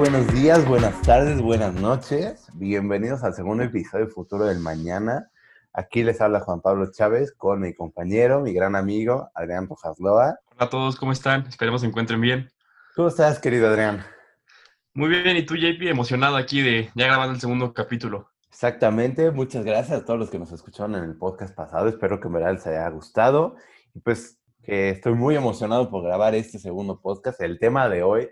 buenos días, buenas tardes, buenas noches. Bienvenidos al segundo episodio de Futuro del Mañana. Aquí les habla Juan Pablo Chávez con mi compañero, mi gran amigo Adrián Rojas Loa. Hola a todos, ¿cómo están? Esperemos se encuentren bien. ¿Cómo estás, querido Adrián? Muy bien, y tú, JP, emocionado aquí de ya grabando el segundo capítulo. Exactamente, muchas gracias a todos los que nos escucharon en el podcast pasado. Espero que en verdad les haya gustado. Y pues que estoy muy emocionado por grabar este segundo podcast. El tema de hoy,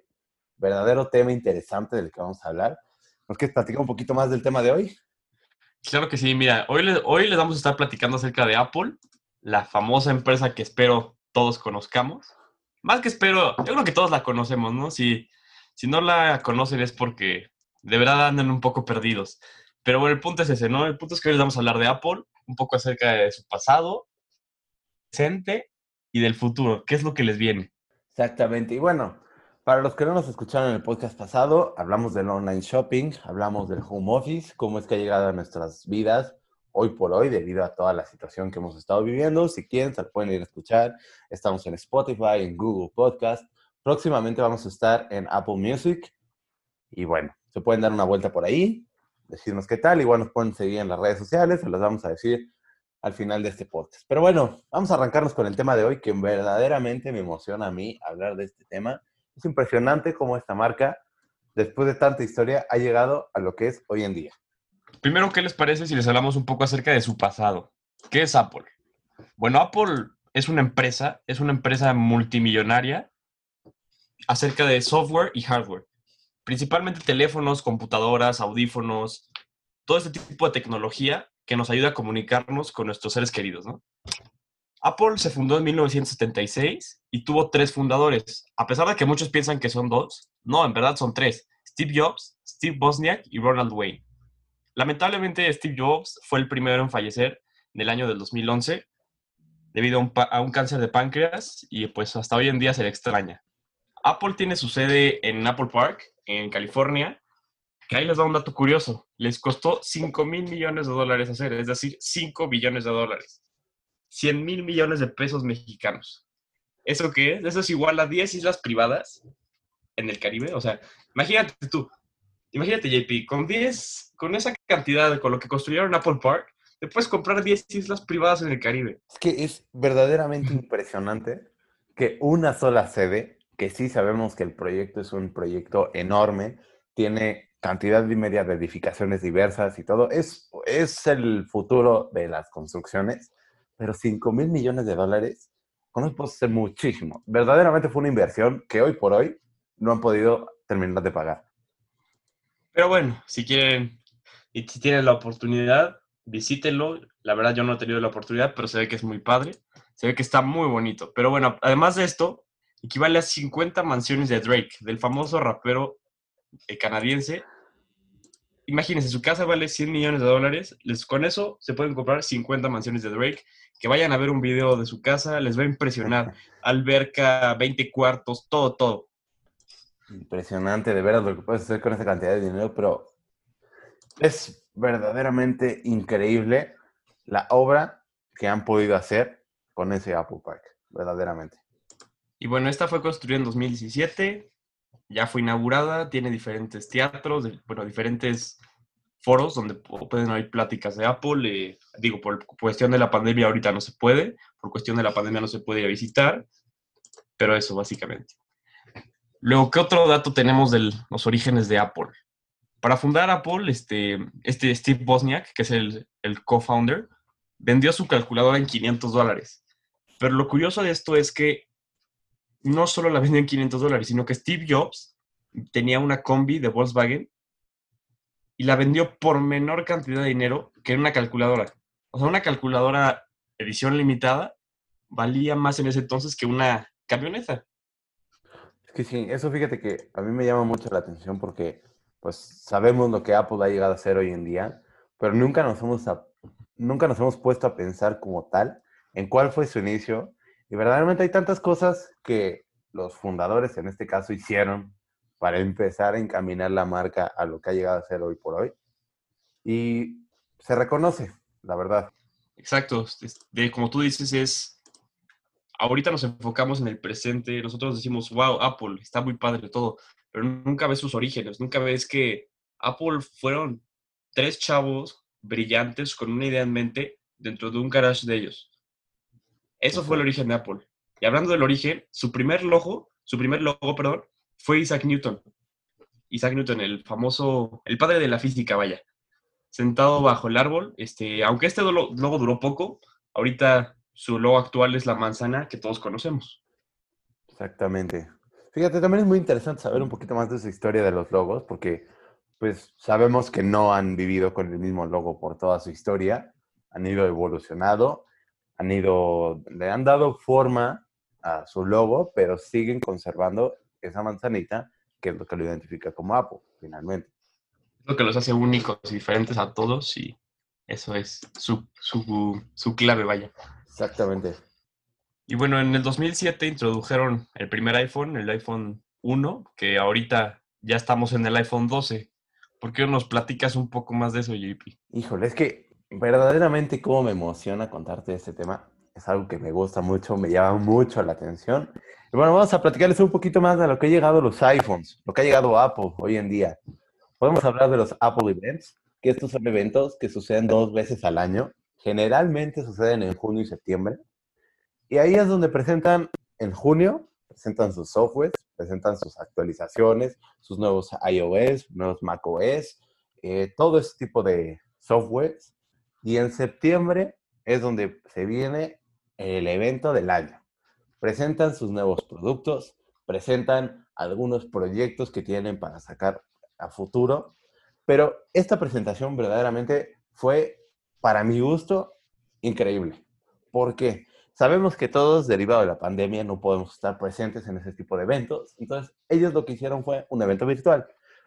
verdadero tema interesante del que vamos a hablar. ¿Nos quieres platicar un poquito más del tema de hoy? Claro que sí, mira, hoy, hoy les vamos a estar platicando acerca de Apple, la famosa empresa que espero todos conozcamos. Más que espero, yo creo que todos la conocemos, ¿no? Si, si no la conocen es porque de verdad andan un poco perdidos. Pero bueno, el punto es ese, ¿no? El punto es que hoy les vamos a hablar de Apple, un poco acerca de su pasado, presente y del futuro. ¿Qué es lo que les viene? Exactamente. Y bueno, para los que no nos escucharon en el podcast pasado, hablamos del online shopping, hablamos del home office, cómo es que ha llegado a nuestras vidas hoy por hoy debido a toda la situación que hemos estado viviendo. Si quieren, se pueden ir a escuchar. Estamos en Spotify, en Google Podcast. Próximamente vamos a estar en Apple Music. Y bueno, se pueden dar una vuelta por ahí, decirnos qué tal. Igual nos pueden seguir en las redes sociales, se los vamos a decir al final de este podcast. Pero bueno, vamos a arrancarnos con el tema de hoy, que verdaderamente me emociona a mí hablar de este tema. Es impresionante cómo esta marca, después de tanta historia, ha llegado a lo que es hoy en día. Primero, ¿qué les parece si les hablamos un poco acerca de su pasado? ¿Qué es Apple? Bueno, Apple es una empresa, es una empresa multimillonaria acerca de software y hardware. Principalmente teléfonos, computadoras, audífonos, todo este tipo de tecnología que nos ayuda a comunicarnos con nuestros seres queridos, ¿no? Apple se fundó en 1976 y tuvo tres fundadores. A pesar de que muchos piensan que son dos, no, en verdad son tres. Steve Jobs, Steve Bosniak y Ronald Wayne. Lamentablemente, Steve Jobs fue el primero en fallecer en el año del 2011 debido a un, a un, cáncer de páncreas y pues hasta hoy en día se le extraña. Apple tiene su sede en Apple Park, en California, que ahí les da un dato curioso. Les costó 5 mil millones de dólares hacer, es decir, 5 billones de dólares. 100 mil millones de pesos mexicanos. ¿Eso qué es? Eso es igual a 10 islas privadas en el Caribe. O sea, imagínate tú, imagínate JP, con 10, con esa cantidad, con lo que construyeron Apple Park, te puedes comprar 10 islas privadas en el Caribe. Es que es verdaderamente impresionante que una sola sede, que sí sabemos que el proyecto es un proyecto enorme, tiene cantidad y media de edificaciones diversas y todo. Es, es el futuro de las construcciones, pero 5 mil millones de dólares, con eso puede ser muchísimo. Verdaderamente fue una inversión que hoy por hoy no han podido terminar de pagar. Pero bueno, si quieren y si tienen la oportunidad, visítenlo. La verdad yo no he tenido la oportunidad, pero se ve que es muy padre. Se ve que está muy bonito. Pero bueno, además de esto, equivale a 50 mansiones de Drake, del famoso rapero eh, canadiense. Imagínense, su casa vale 100 millones de dólares. Les, con eso se pueden comprar 50 mansiones de Drake. Que vayan a ver un video de su casa, les va a impresionar. Alberca, 20 cuartos, todo, todo. Impresionante, de veras, lo que puedes hacer con esa cantidad de dinero, pero es verdaderamente increíble la obra que han podido hacer con ese Apple Park, verdaderamente. Y bueno, esta fue construida en 2017, ya fue inaugurada, tiene diferentes teatros, bueno, diferentes foros donde pueden haber pláticas de Apple. Eh, digo, por cuestión de la pandemia ahorita no se puede, por cuestión de la pandemia no se puede ir a visitar, pero eso básicamente. Luego, ¿qué otro dato tenemos de los orígenes de Apple? Para fundar Apple, este, este Steve Bosniak, que es el, el co-founder, vendió su calculadora en 500 dólares. Pero lo curioso de esto es que no solo la vendió en 500 dólares, sino que Steve Jobs tenía una combi de Volkswagen y la vendió por menor cantidad de dinero que una calculadora. O sea, una calculadora edición limitada valía más en ese entonces que una camioneta. Es que sí, eso fíjate que a mí me llama mucho la atención porque pues sabemos lo que Apple ha llegado a hacer hoy en día, pero nunca nos hemos, nunca nos hemos puesto a pensar como tal en cuál fue su inicio y verdaderamente hay tantas cosas que los fundadores en este caso hicieron para empezar a encaminar la marca a lo que ha llegado a ser hoy por hoy. Y se reconoce, la verdad. Exacto. De, como tú dices, es. Ahorita nos enfocamos en el presente. Nosotros decimos, wow, Apple, está muy padre todo. Pero nunca ves sus orígenes, nunca ves que Apple fueron tres chavos brillantes con una idea en mente dentro de un garage de ellos. Eso fue el origen de Apple. Y hablando del origen, su primer logo, su primer logo, perdón, fue Isaac Newton. Isaac Newton, el famoso, el padre de la física, vaya. Sentado bajo el árbol, este, aunque este logo duró poco, ahorita su logo actual es la manzana que todos conocemos. Exactamente. Fíjate, también es muy interesante saber un poquito más de esa historia de los logos, porque pues sabemos que no han vivido con el mismo logo por toda su historia, han ido evolucionado, han ido, le han dado forma a su logo, pero siguen conservando esa manzanita, que es lo que lo identifica como Apple, finalmente. Lo que los hace únicos y diferentes a todos y eso es su, su, su clave, vaya. Exactamente. Y bueno, en el 2007 introdujeron el primer iPhone, el iPhone 1, que ahorita ya estamos en el iPhone 12. ¿Por qué nos platicas un poco más de eso, JP? Híjole, es que verdaderamente cómo me emociona contarte este tema. Es algo que me gusta mucho, me llama mucho la atención. Y bueno, vamos a platicarles un poquito más de lo que ha llegado los iPhones, lo que ha llegado Apple hoy en día. Podemos hablar de los Apple Events, que estos son eventos que suceden dos veces al año. Generalmente suceden en junio y septiembre. Y ahí es donde presentan en junio, presentan sus softwares, presentan sus actualizaciones, sus nuevos iOS, nuevos macOS, eh, todo ese tipo de softwares. Y en septiembre es donde se viene el evento del año. Presentan sus nuevos productos, presentan algunos proyectos que tienen para sacar a futuro, pero esta presentación verdaderamente fue, para mi gusto, increíble. ¿Por qué? Sabemos que todos, derivado de la pandemia, no podemos estar presentes en ese tipo de eventos. Entonces, ellos lo que hicieron fue un evento virtual,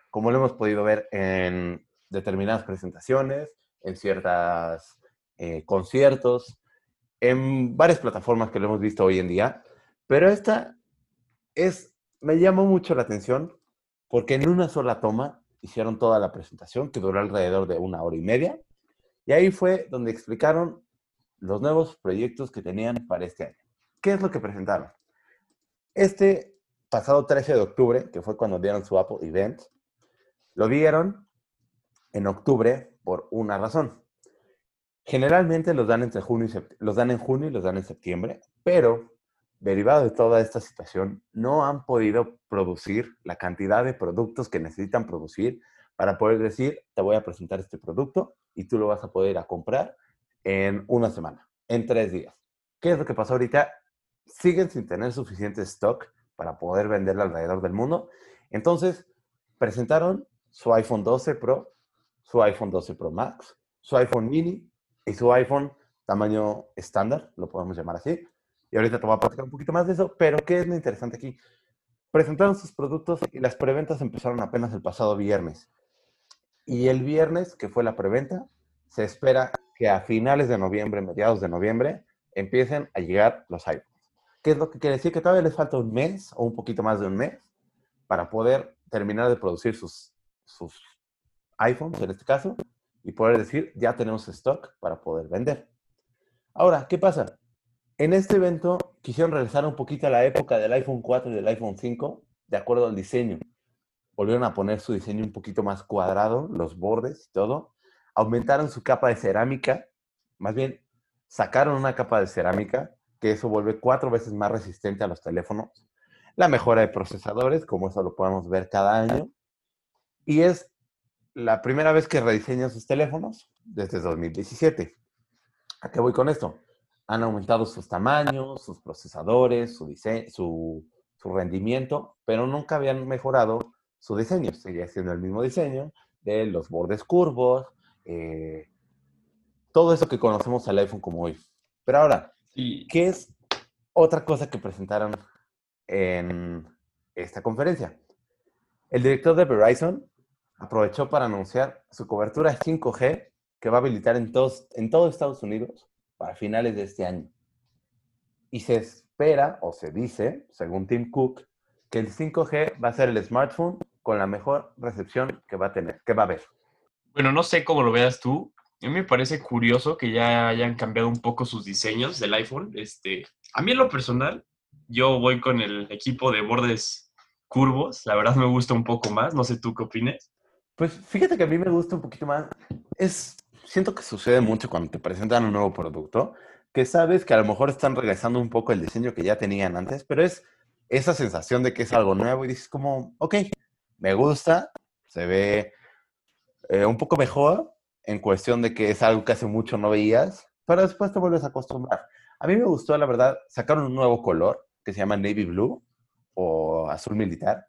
como lo hemos podido ver en determinadas presentaciones, en ciertos eh, conciertos, en varias plataformas que lo hemos visto hoy en día. Pero esta es, me llamó mucho la atención porque en una sola toma hicieron toda la presentación, que duró alrededor de una hora y media. Y ahí fue donde explicaron los nuevos proyectos que tenían para este año. ¿Qué es lo que presentaron? Este pasado 13 de octubre, que fue cuando dieron su Apple Event, lo dieron en octubre por una razón. Generalmente los dan entre junio y los dan en junio y los dan en septiembre, pero derivado de toda esta situación, no han podido producir la cantidad de productos que necesitan producir para poder decir, te voy a presentar este producto y tú lo vas a poder a comprar en una semana, en tres días. ¿Qué es lo que pasó ahorita? Siguen sin tener suficiente stock para poder venderlo alrededor del mundo. Entonces, presentaron su iPhone 12 Pro, su iPhone 12 Pro Max, su iPhone mini y su iPhone tamaño estándar, lo podemos llamar así. Y ahorita te voy a platicar un poquito más de eso, pero ¿qué es lo interesante aquí? Presentaron sus productos y las preventas empezaron apenas el pasado viernes. Y el viernes, que fue la preventa, se espera que a finales de noviembre, mediados de noviembre, empiecen a llegar los iPhones. ¿Qué es lo que quiere decir? Que todavía les falta un mes o un poquito más de un mes para poder terminar de producir sus, sus iPhones, en este caso, y poder decir, ya tenemos stock para poder vender. Ahora, ¿qué pasa? En este evento quisieron regresar un poquito a la época del iPhone 4 y del iPhone 5, de acuerdo al diseño. Volvieron a poner su diseño un poquito más cuadrado, los bordes y todo, aumentaron su capa de cerámica, más bien sacaron una capa de cerámica, que eso vuelve cuatro veces más resistente a los teléfonos. La mejora de procesadores, como eso lo podemos ver cada año. Y es la primera vez que rediseñan sus teléfonos desde 2017. ¿A qué voy con esto? Han aumentado sus tamaños, sus procesadores, su, su, su rendimiento, pero nunca habían mejorado su diseño. Seguía siendo el mismo diseño de los bordes curvos, eh, todo eso que conocemos al iPhone como hoy. Pero ahora, ¿qué es otra cosa que presentaron en esta conferencia? El director de Verizon aprovechó para anunciar su cobertura 5G que va a habilitar en, todos, en todo Estados Unidos para finales de este año. Y se espera, o se dice, según Tim Cook, que el 5G va a ser el smartphone con la mejor recepción que va a tener, que va a haber. Bueno, no sé cómo lo veas tú. A mí me parece curioso que ya hayan cambiado un poco sus diseños del iPhone. Este, a mí en lo personal, yo voy con el equipo de bordes curvos. La verdad me gusta un poco más. No sé tú qué opines. Pues fíjate que a mí me gusta un poquito más. Es, siento que sucede mucho cuando te presentan un nuevo producto, que sabes que a lo mejor están regresando un poco el diseño que ya tenían antes, pero es esa sensación de que es algo nuevo y dices como, ok, me gusta, se ve eh, un poco mejor en cuestión de que es algo que hace mucho no veías, pero después te vuelves a acostumbrar. A mí me gustó, la verdad, sacaron un nuevo color que se llama Navy Blue o azul militar.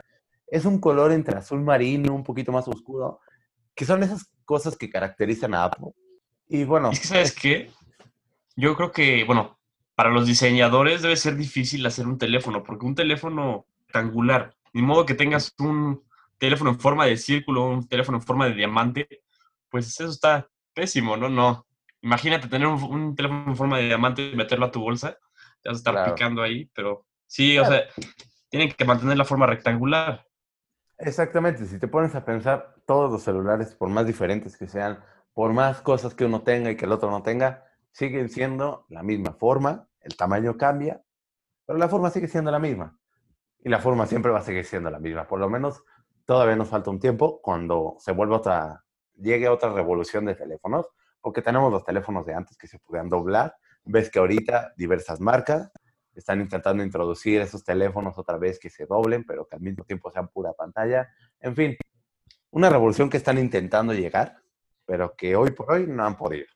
Es un color entre azul marino, un poquito más oscuro, que son esas cosas que caracterizan a Apple. Y bueno. Es que, ¿sabes qué? Yo creo que, bueno, para los diseñadores debe ser difícil hacer un teléfono, porque un teléfono rectangular, ni modo que tengas un teléfono en forma de círculo, un teléfono en forma de diamante, pues eso está pésimo, ¿no? No. Imagínate tener un, teléfono en forma de diamante y meterlo a tu bolsa, te vas a estar picando ahí, pero sí, o sea, tienen que mantener la forma rectangular. Exactamente, si te pones a pensar, todos los celulares, por más diferentes que sean, por más cosas que uno tenga y que el otro no tenga, siguen siendo la misma forma, el tamaño cambia, pero la forma sigue siendo la misma. Y la forma siempre va a seguir siendo la misma. Por lo menos todavía nos falta un tiempo cuando se vuelva otra, llegue otra revolución de teléfonos, porque tenemos los teléfonos de antes que se podían doblar. Ves que ahorita diversas marcas están intentando introducir esos teléfonos otra vez que se doblen, pero que al mismo tiempo sean pura pantalla. En fin, una revolución que están intentando llegar, pero que hoy por hoy no han podido.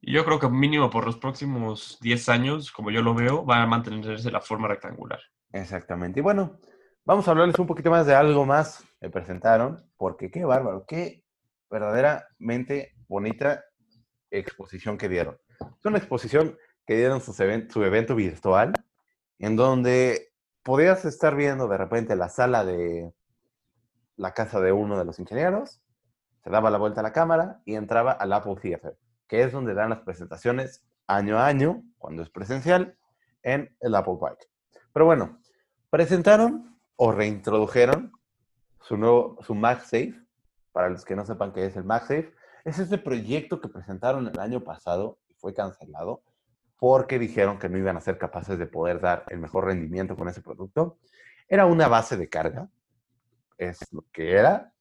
Yo creo que mínimo por los próximos 10 años, como yo lo veo, va a mantenerse la forma rectangular. Exactamente. Y bueno, vamos a hablarles un poquito más de algo más que presentaron, porque qué bárbaro, qué verdaderamente bonita exposición que dieron. Es una exposición que dieron su, su evento virtual, en donde podías estar viendo de repente la sala de la casa de uno de los ingenieros, se daba la vuelta a la cámara y entraba al Apple Theater que es donde dan las presentaciones año a año, cuando es presencial, en el Apple Park. Pero bueno, presentaron o reintrodujeron su nuevo, su MagSafe. Para los que no sepan qué es el MagSafe, es ese proyecto que presentaron el año pasado y fue cancelado porque dijeron que no iban a ser capaces de poder dar el mejor rendimiento con ese producto. Era una base de carga, es lo que era,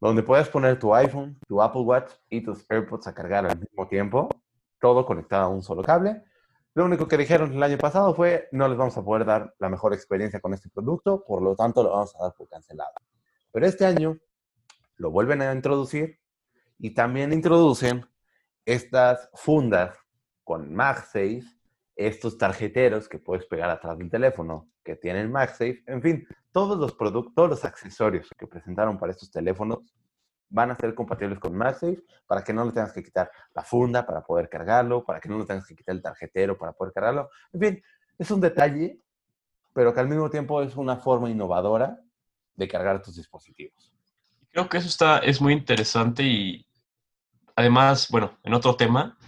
donde puedes poner tu iPhone, tu Apple Watch y tus AirPods a cargar al mismo tiempo, todo conectado a un solo cable. Lo único que dijeron el año pasado fue, no les vamos a poder dar la mejor experiencia con este producto, por lo tanto lo vamos a dar por cancelado. Pero este año lo vuelven a introducir y también introducen estas fundas con MagSafe, estos tarjeteros que puedes pegar atrás del teléfono que tienen MagSafe, en fin, todos los productos, todos los accesorios que presentaron para estos teléfonos van a ser compatibles con MagSafe para que no le tengas que quitar la funda para poder cargarlo, para que no le tengas que quitar el tarjetero para poder cargarlo. En fin, es un detalle, pero que al mismo tiempo es una forma innovadora de cargar tus dispositivos. Creo que eso está, es muy interesante y además, bueno, en otro tema,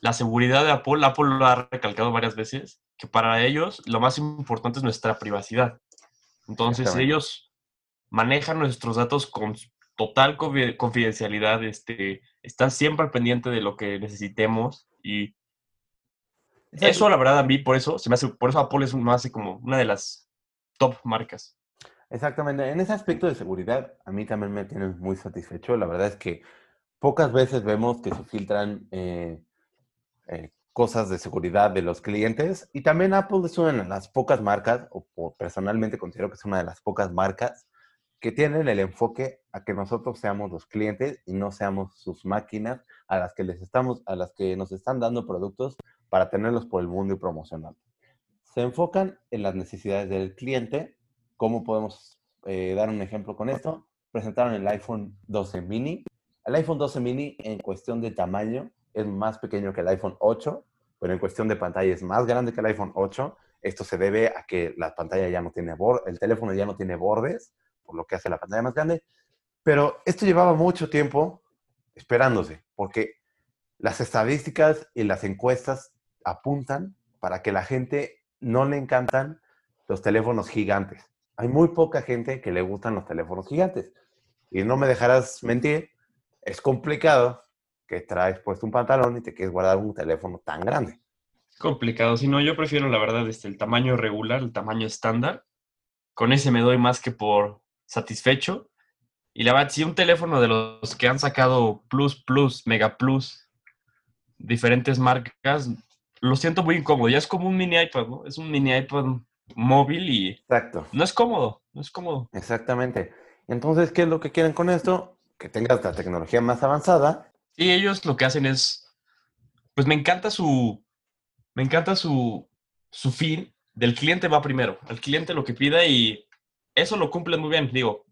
la seguridad de Apple, Apple lo ha recalcado varias veces, que para ellos lo más importante es nuestra privacidad. Entonces ellos manejan nuestros datos con total confidencialidad, este, están siempre al pendiente de lo que necesitemos y eso la verdad a mí por eso se me hace, por eso Apple es me hace como una de las top marcas. Exactamente, en ese aspecto de seguridad a mí también me tiene muy satisfecho. La verdad es que pocas veces vemos que se filtran eh, eh, cosas de seguridad de los clientes. Y también Apple es una de las pocas marcas, o, personalmente considero que es una de las pocas marcas que tienen el enfoque a que nosotros seamos los clientes y no seamos sus máquinas a las que les estamos, a las que nos están dando productos para tenerlos por el mundo y promocionarlos. Se enfocan en las necesidades del cliente. ¿Cómo podemos eh, dar un ejemplo con esto? Presentaron el iPhone 12 mini. El iPhone 12 mini en cuestión de tamaño es más pequeño que el iPhone 8 pero en cuestión de pantalla es más grande que el iPhone 8. Esto se debe a que la pantalla ya no tiene el teléfono ya no tiene bordes, por lo que hace la pantalla más grande. Pero esto llevaba mucho tiempo esperándose, porque las estadísticas y las encuestas apuntan para que la gente no le encantan los teléfonos gigantes. Hay muy poca gente que le gustan los teléfonos gigantes. Y no me dejarás mentir, es complicado que traes puesto un pantalón y te quieres guardar un teléfono tan grande. Complicado, si no, yo prefiero la verdad este, el tamaño regular, el tamaño estándar, con ese me doy más que por satisfecho. Y la verdad, si un teléfono de los que han sacado Plus Plus, Mega Plus, diferentes marcas, lo siento muy incómodo. Ya es como un mini iPad, ¿no? Es un mini iPad móvil y Exacto. no es cómodo, no es cómodo. Exactamente. Entonces, ¿qué es lo que quieren con esto? Que tengas la tecnología más avanzada. Y ellos lo que hacen es, pues me encanta su, me encanta su, su fin del cliente va primero. El cliente lo que pida y eso lo cumplen muy bien. Digo,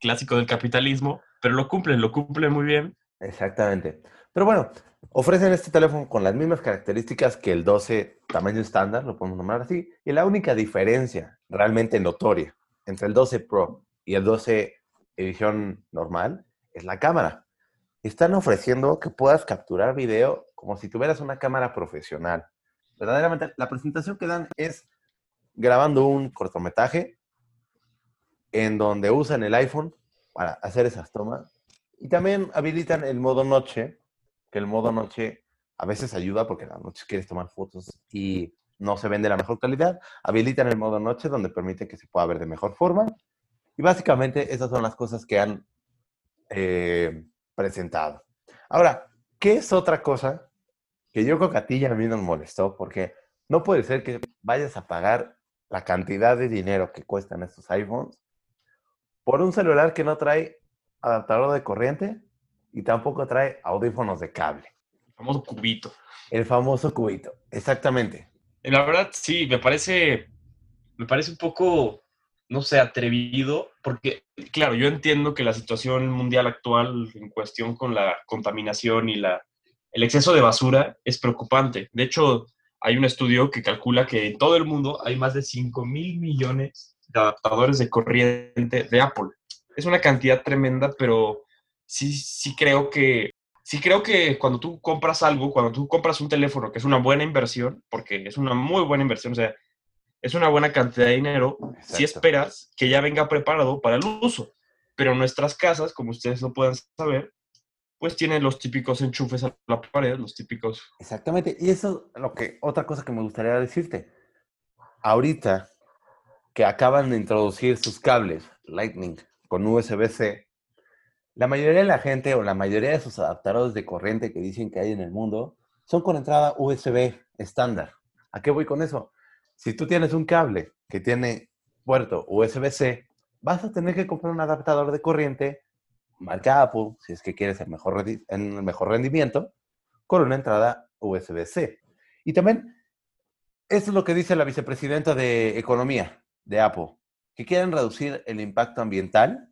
clásico del capitalismo, pero lo cumplen, lo cumplen muy bien. Exactamente. Pero bueno, ofrecen este teléfono con las mismas características que el 12 tamaño estándar, lo podemos nombrar así, y la única diferencia realmente notoria entre el 12 Pro y el 12 edición normal es la cámara. Están ofreciendo que puedas capturar video como si tuvieras una cámara profesional. Verdaderamente, la presentación que dan es grabando un cortometraje en donde usan el iPhone para hacer esas tomas. Y también habilitan el modo noche, que el modo noche a veces ayuda porque a la noche quieres tomar fotos y no se ven de la mejor calidad. Habilitan el modo noche donde permite que se pueda ver de mejor forma. Y básicamente esas son las cosas que han eh, presentado. Ahora, ¿qué es otra cosa que yo creo que a ti y a mí nos molestó? Porque no puede ser que vayas a pagar la cantidad de dinero que cuestan estos iPhones por un celular que no trae adaptador de corriente y tampoco trae audífonos de cable. El famoso cubito. El famoso cubito, exactamente. La verdad, sí, me parece, me parece un poco, no sé, atrevido, porque, claro, yo entiendo que la situación mundial actual en cuestión con la contaminación y la, el exceso de basura es preocupante. De hecho, hay un estudio que calcula que en todo el mundo hay más de 5 mil millones de adaptadores de corriente de Apple. Es una cantidad tremenda, pero sí, sí creo que sí creo que cuando tú compras algo, cuando tú compras un teléfono, que es una buena inversión, porque es una muy buena inversión, o sea, es una buena cantidad de dinero, si esperas que ya venga preparado para el uso. Pero nuestras casas, como ustedes lo pueden saber, pues tienen los típicos enchufes a la pared, los típicos. Exactamente. Y eso es lo que, otra cosa que me gustaría decirte. Ahorita que acaban de introducir sus cables Lightning con USB-C, la mayoría de la gente o la mayoría de sus adaptadores de corriente que dicen que hay en el mundo son con entrada USB estándar. ¿A qué voy con eso? Si tú tienes un cable que tiene puerto USB-C, vas a tener que comprar un adaptador de corriente marca Apple, si es que quieres el mejor, el mejor rendimiento, con una entrada USB-C. Y también, esto es lo que dice la vicepresidenta de Economía de Apple, que quieren reducir el impacto ambiental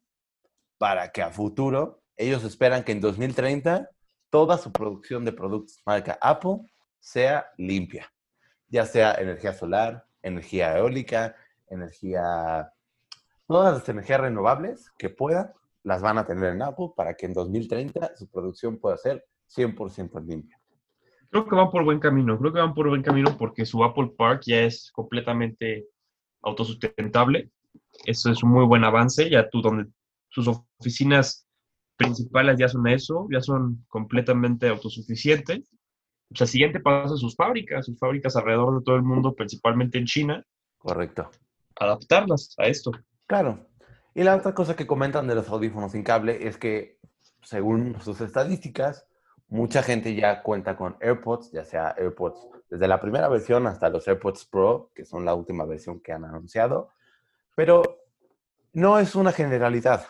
para que a futuro ellos esperan que en 2030 toda su producción de productos marca Apple sea limpia, ya sea energía solar, energía eólica, energía, todas las energías renovables que puedan las van a tener en Apple para que en 2030 su producción pueda ser 100% limpia. Creo que van por buen camino, creo que van por buen camino porque su Apple Park ya es completamente autosustentable. Eso es un muy buen avance, ya tú donde sus oficinas principales ya son eso, ya son completamente autosuficientes. O sea, siguiente paso sus fábricas, sus fábricas alrededor de todo el mundo, principalmente en China. Correcto. Adaptarlas a esto. Claro, y la otra cosa que comentan de los audífonos sin cable es que, según sus estadísticas, mucha gente ya cuenta con AirPods, ya sea AirPods desde la primera versión hasta los AirPods Pro, que son la última versión que han anunciado. Pero no es una generalidad.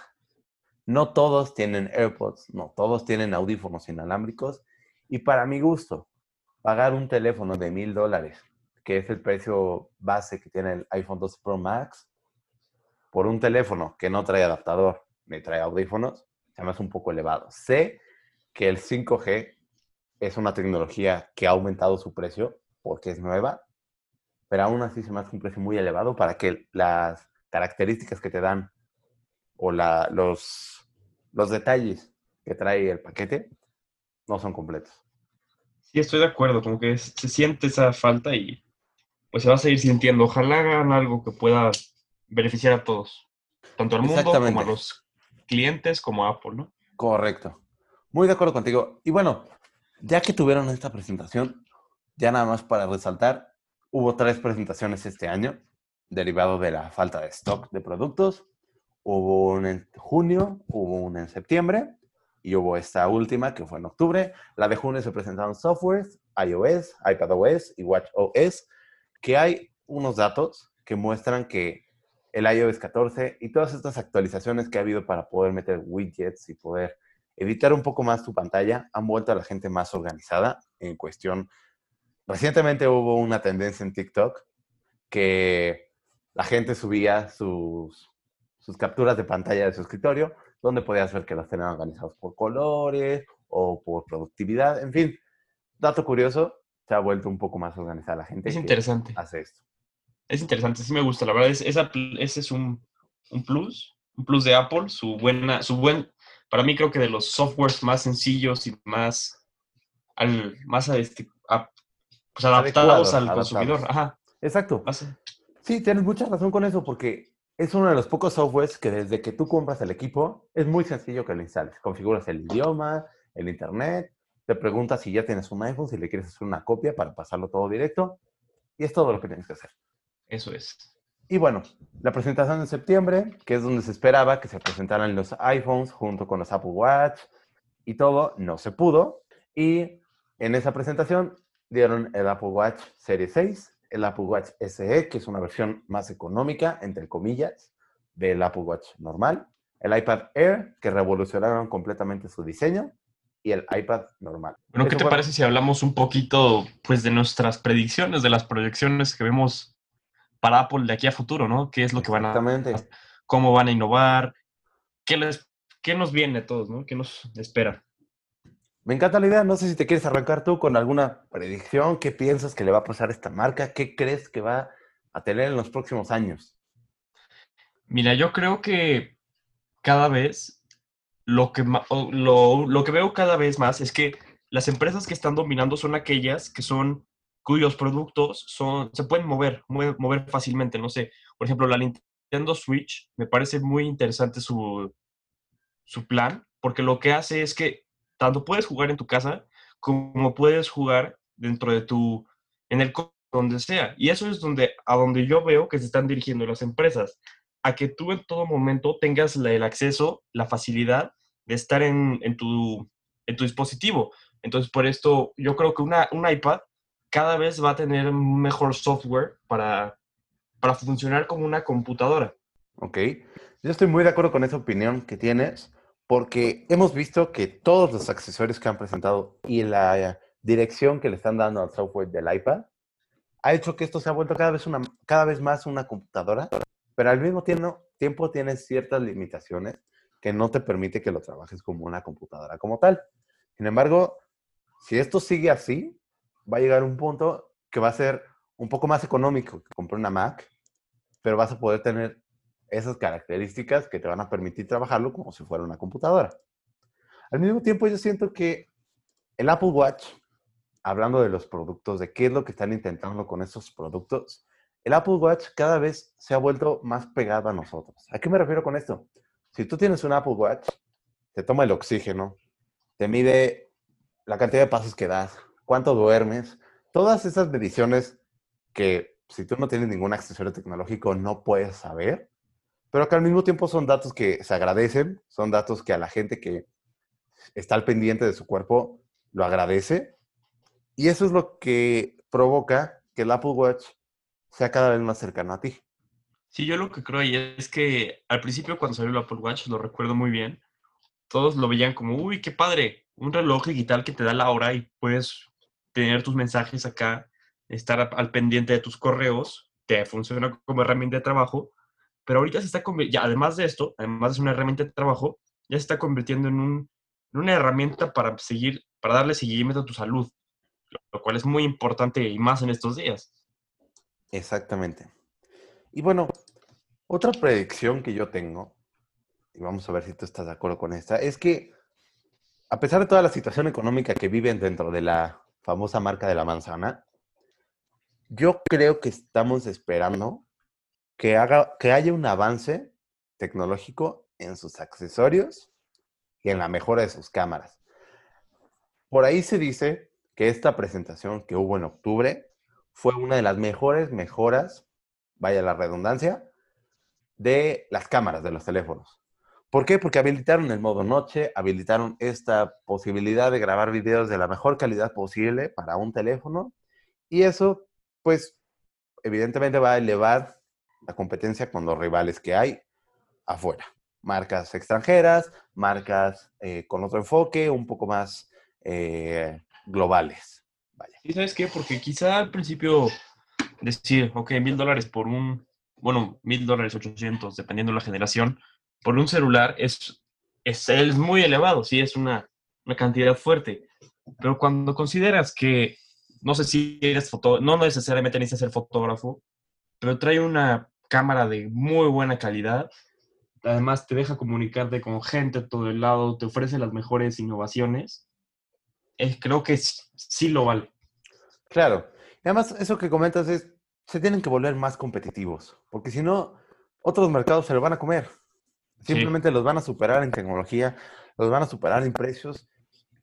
No todos tienen AirPods, no todos tienen audífonos inalámbricos. Y para mi gusto, pagar un teléfono de mil dólares, que es el precio base que tiene el iPhone 12 Pro Max, por un teléfono que no trae adaptador ni trae audífonos, se me hace un poco elevado. Sé que el 5G es una tecnología que ha aumentado su precio porque es nueva, pero aún así se me hace un precio muy elevado para que las características que te dan o los, los detalles que trae el paquete no son completos. Sí, estoy de acuerdo, como que se siente esa falta y pues se va a seguir sintiendo. Ojalá hagan algo que pueda beneficiar a todos, tanto al mundo como a los clientes como a Apple, ¿no? Correcto. Muy de acuerdo contigo. Y bueno, ya que tuvieron esta presentación, ya nada más para resaltar, hubo tres presentaciones este año. derivado de la falta de stock de productos. Hubo un en junio, hubo una en septiembre y hubo esta última que fue en octubre. La de junio se presentaron softwares, iOS, iPadOS y WatchOS, que hay unos datos que muestran que el iOS 14 y todas estas actualizaciones que ha habido para poder meter widgets y poder editar un poco más tu pantalla han vuelto a la gente más organizada en cuestión. Recientemente hubo una tendencia en TikTok que la gente subía sus, sus capturas de pantalla de su escritorio, donde podías ver que los tenían organizados por colores o por productividad, en fin. Dato curioso, se ha vuelto un poco más organizada la gente. Es interesante. Hace esto. Es interesante, sí me gusta. La verdad, es, esa, ese es un, un, plus, un plus de Apple. Su buena, su buen, para mí creo que de los softwares más sencillos y más, al, más este, a, pues adaptados al adaptados. consumidor. Ajá. Exacto. Sí, tienes mucha razón con eso, porque es uno de los pocos softwares que desde que tú compras el equipo, es muy sencillo que lo instales. Configuras el idioma, el internet, te preguntas si ya tienes un iPhone, si le quieres hacer una copia para pasarlo todo directo, y es todo lo que tienes que hacer. Eso es. Y bueno, la presentación de septiembre, que es donde se esperaba que se presentaran los iPhones junto con los Apple Watch y todo, no se pudo. Y en esa presentación dieron el Apple Watch Serie 6, el Apple Watch SE, que es una versión más económica, entre comillas, del Apple Watch normal, el iPad Air, que revolucionaron completamente su diseño, y el iPad normal. Bueno, ¿qué te parece si hablamos un poquito pues de nuestras predicciones, de las proyecciones que vemos para Apple de aquí a futuro, ¿no? ¿Qué es lo que van a cómo van a innovar? ¿Qué les qué nos viene a todos, ¿no? ¿Qué nos espera? Me encanta la idea. No sé si te quieres arrancar tú con alguna predicción. ¿Qué piensas que le va a pasar a esta marca? ¿Qué crees que va a tener en los próximos años? Mira, yo creo que cada vez lo que, lo, lo, que veo cada vez más es que las empresas que están dominando son aquellas que son cuyos productos son, se pueden mover, mover, fácilmente. No sé, por ejemplo, la Nintendo Switch me parece muy interesante su, su plan, porque lo que hace es que tanto puedes jugar en tu casa como puedes jugar dentro de tu, en el donde sea. Y eso es donde, a donde yo veo que se están dirigiendo las empresas, a que tú en todo momento tengas el acceso, la facilidad de estar en, tu, en tu dispositivo. Entonces, por esto, yo creo que una, un iPad cada vez va a tener mejor software para, para funcionar como una computadora. Ok, yo estoy muy de acuerdo con esa opinión que tienes, porque hemos visto que todos los accesorios que han presentado y la dirección que le están dando al software del iPad ha hecho que esto se ha vuelto cada vez, cada vez más una computadora, pero al mismo tiempo, tiempo tiene ciertas limitaciones que no te permite que lo trabajes como una computadora como tal. Sin embargo, si esto sigue así, va a llegar un punto que va a ser un poco más económico que comprar una Mac, pero vas a poder tener esas características que te van a permitir trabajarlo como si fuera una computadora. Al mismo tiempo, yo siento que el Apple Watch, hablando de los productos, de qué es lo que están intentando con esos productos, el Apple Watch cada vez se ha vuelto más pegado a nosotros. ¿A qué me refiero con esto? Si tú tienes un Apple Watch, te toma el oxígeno, te mide la cantidad de pasos que das, cuánto duermes, todas esas mediciones que si tú no tienes ningún accesorio tecnológico no puedes saber, pero que al mismo tiempo son datos que se agradecen, son datos que a la gente que está al pendiente de su cuerpo lo agradece. Y eso es lo que provoca que el Apple Watch sea cada vez más cercano a ti. Sí, yo lo que creo ahí es que al principio cuando salió el Apple Watch, lo recuerdo muy bien, todos lo veían como, uy, qué padre, un reloj digital que te da la hora y puedes tener tus mensajes acá, estar al pendiente de tus correos, te funciona como herramienta de trabajo, pero ahorita se está convirtiendo, además de esto, además de una herramienta de trabajo, ya se está convirtiendo en, en una herramienta para seguir, para darle seguimiento a tu salud, lo cual es muy importante y más en estos días. Exactamente. Y bueno, otra predicción que yo tengo, y vamos a ver si tú estás de acuerdo con esta, es que a pesar de toda la situación económica que viven dentro de la famosa marca de la manzana, yo creo que estamos esperando que, haga, que haya un avance tecnológico en sus accesorios y en la mejora de sus cámaras. Por ahí se dice que esta presentación que hubo en octubre fue una de las mejores mejoras vaya la redundancia, de las cámaras de los teléfonos. ¿Por qué? Porque habilitaron el modo noche, habilitaron esta posibilidad de grabar videos de la mejor calidad posible para un teléfono y eso, pues, evidentemente va a elevar la competencia con los rivales que hay afuera. Marcas extranjeras, marcas eh, con otro enfoque, un poco más eh, globales. Vaya. ¿Y sabes qué? Porque quizá al principio decir, ok, mil dólares por un, bueno, mil dólares, ochocientos, dependiendo de la generación, por un celular es, es, es muy elevado, sí, es una, una cantidad fuerte. Pero cuando consideras que, no sé si eres fotógrafo, no necesariamente necesitas ser fotógrafo, pero trae una cámara de muy buena calidad, además te deja comunicarte con gente de todo el lado, te ofrece las mejores innovaciones, es, creo que sí, lo vale. Claro. Y además, eso que comentas es, se tienen que volver más competitivos, porque si no, otros mercados se lo van a comer. Simplemente los van a superar en tecnología, los van a superar en precios.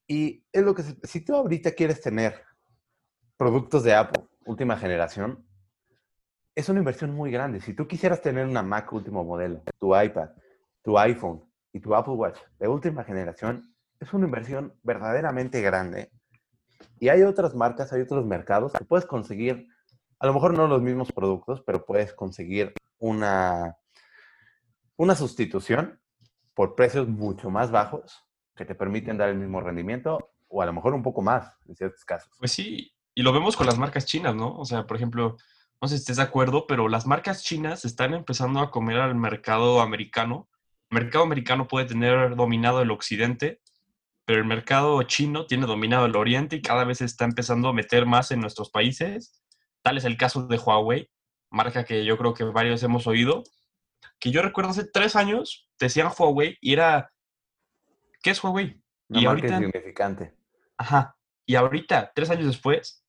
Y es lo que, si tú ahorita quieres tener productos de Apple, última generación, es una inversión muy grande. Si tú quisieras tener una Mac último modelo, tu iPad, tu iPhone y tu Apple Watch de última generación, es una inversión verdaderamente grande. Y hay otras marcas, hay otros mercados que puedes conseguir, a lo mejor no los mismos productos, pero puedes conseguir una una sustitución por precios mucho más bajos que te permiten dar el mismo rendimiento o a lo mejor un poco más en ciertos casos. Pues sí, y lo vemos con las marcas chinas, ¿no? O sea, por ejemplo, no sé si estés de acuerdo, pero las marcas chinas están empezando a comer al mercado americano. El mercado americano puede tener dominado el occidente, pero el mercado chino tiene dominado el oriente y cada vez está empezando a meter más en nuestros países. Tal es el caso de Huawei, marca que yo creo que varios hemos oído, que yo recuerdo hace tres años, decían Huawei y era, ¿qué es Huawei? y ahorita, significante. Ajá. Y ahorita, tres años después,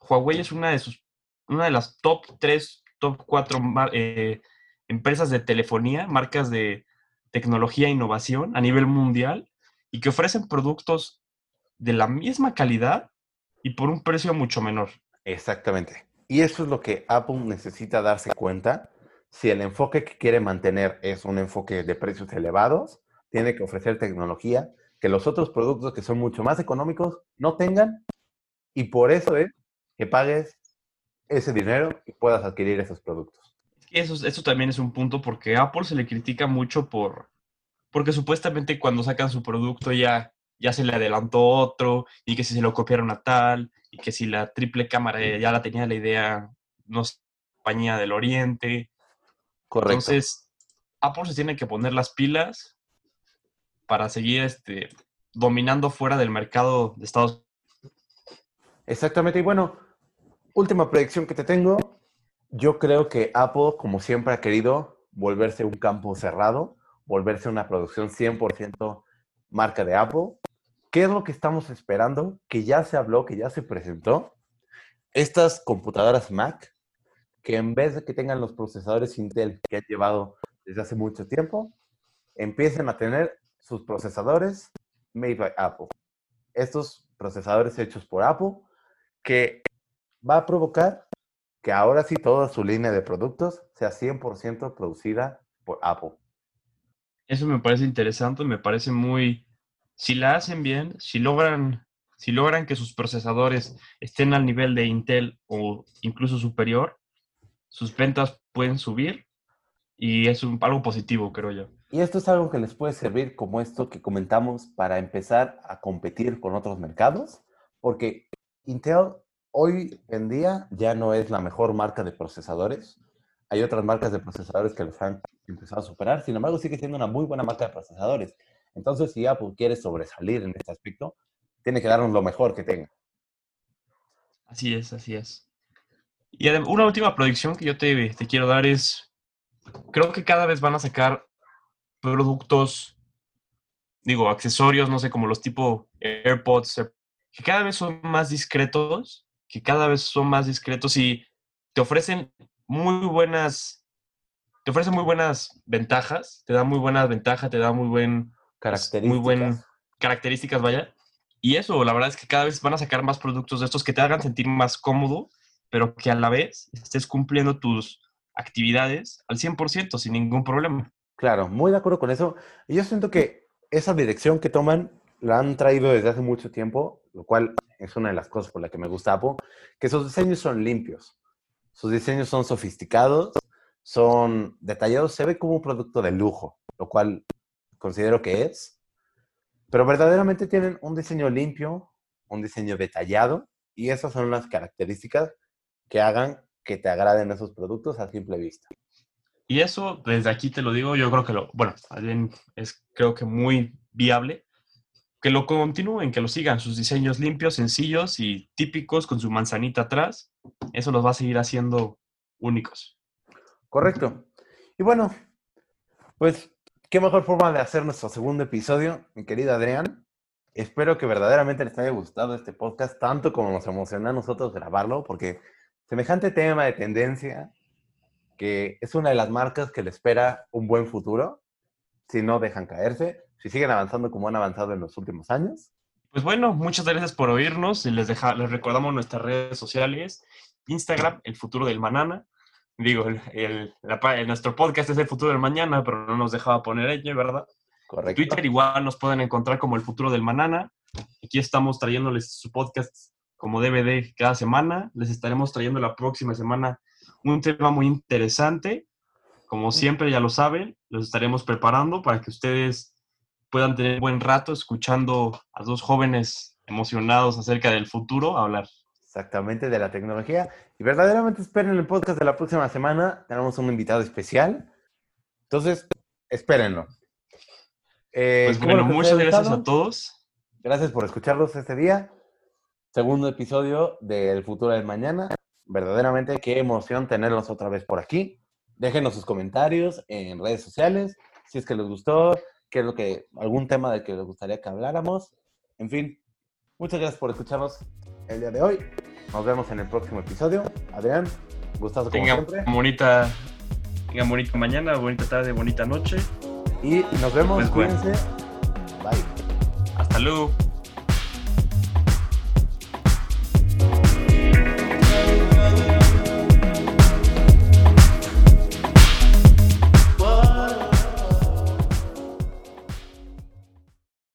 Huawei es una de sus, una de las top tres, top cuatro eh, empresas de telefonía, marcas de tecnología e innovación a nivel mundial y que ofrecen productos de la misma calidad y por un precio mucho menor. Exactamente. Y eso es lo que Apple necesita darse cuenta si el enfoque que quiere mantener es un enfoque de precios elevados, tiene que ofrecer tecnología que los otros productos que son mucho más económicos no tengan y por eso es que pagues ese dinero y puedas adquirir esos productos. Eso, eso también es un punto porque a Apple se le critica mucho por, porque supuestamente cuando sacan su producto ya, ya se le adelantó otro y que si se lo copiaron a tal y que si la triple cámara ya la tenía la idea, no sé, compañía del Oriente Correcto. Entonces, Apple se tiene que poner las pilas para seguir este, dominando fuera del mercado de Estados Unidos. Exactamente. Y bueno, última predicción que te tengo. Yo creo que Apple, como siempre, ha querido volverse un campo cerrado, volverse una producción 100% marca de Apple. ¿Qué es lo que estamos esperando? Que ya se habló, que ya se presentó. Estas computadoras Mac que en vez de que tengan los procesadores Intel que han llevado desde hace mucho tiempo, empiecen a tener sus procesadores made by Apple. Estos procesadores hechos por Apple, que va a provocar que ahora sí toda su línea de productos sea 100% producida por Apple. Eso me parece interesante, me parece muy... Si la hacen bien, si logran, si logran que sus procesadores estén al nivel de Intel o incluso superior, sus ventas pueden subir y es un, algo positivo, creo yo. Y esto es algo que les puede servir como esto que comentamos para empezar a competir con otros mercados, porque Intel hoy en día ya no es la mejor marca de procesadores. Hay otras marcas de procesadores que los han empezado a superar, sin embargo sigue siendo una muy buena marca de procesadores. Entonces, si Apple quiere sobresalir en este aspecto, tiene que darnos lo mejor que tenga. Así es, así es. Y una última predicción que yo te, te, quiero dar es, creo que cada vez van a sacar productos, digo, accesorios, no sé, como los tipo AirPods, que cada vez son más discretos, que cada vez son más discretos y te ofrecen muy buenas, te ofrecen muy buenas ventajas, te da muy buenas ventajas, te da muy buen, características. muy buen características, vaya. Y eso, la verdad es que cada vez van a sacar más productos de estos que te hagan sentir más cómodo pero que a la vez estés cumpliendo tus, actividades al 100% sin ningún problema. Claro, muy de acuerdo con eso. Y yo siento que esa dirección que toman la han traído desde hace mucho tiempo, lo cual es una de las cosas por las que me gusta Apple, que sus diseños son limpios, sus diseños son sofisticados, son detallados, se ve como un producto de lujo, lo cual considero que es, pero verdaderamente tienen un diseño limpio, un diseño detallado, y esas son las características que hagan que te agraden esos productos a simple vista. Y eso, desde aquí te lo digo, yo creo que lo, bueno, es creo que muy viable que lo continúen, que lo sigan, sus diseños limpios, sencillos y típicos con su manzanita atrás, eso los va a seguir haciendo únicos. Correcto. Y bueno, pues qué mejor forma de hacer nuestro segundo episodio, mi querido Adrián. Espero que verdaderamente les haya gustado este podcast, tanto como nos emociona a nosotros grabarlo, porque semejante tema de tendencia, que es una de las marcas que le espera un buen futuro, si no dejan caerse, si siguen avanzando como han avanzado en los últimos años. Pues bueno, muchas gracias por oírnos y les, deja, les recordamos nuestras redes sociales, Instagram, El Futuro del Manana. Digo, el, nuestro podcast es El Futuro del Mañana, pero no nos dejaba poner ello, ¿verdad? Correcto. Twitter igual nos pueden encontrar como El Futuro del Manana. Aquí estamos trayéndoles su podcast como DVD cada semana. Les estaremos trayendo la próxima semana un tema muy interesante. Como siempre, ya lo saben, los estaremos preparando para que ustedes puedan tener buen rato escuchando a dos jóvenes emocionados acerca del futuro hablar. Exactamente, de la tecnología. Y verdaderamente esperen el podcast de la próxima semana. Tenemos un invitado especial. Entonces, espérenlo. Eh, pues bueno, muchas gracias a todos. Gracias por escucharlos este día. Segundo episodio del Futuro del Mañana. Verdaderamente qué emoción tenerlos otra vez por aquí. Déjenos sus comentarios en redes sociales, si es que les gustó, qué es lo que, algún tema del que les gustaría que habláramos. En fin, muchas gracias por escucharnos el día de hoy. Nos vemos en el próximo episodio. Adrián, gustazo como siempre. Bonita, tengan bonita mañana, bonita tarde, bonita noche. Y nos vemos, pues cuídense. Bye. Hasta luego.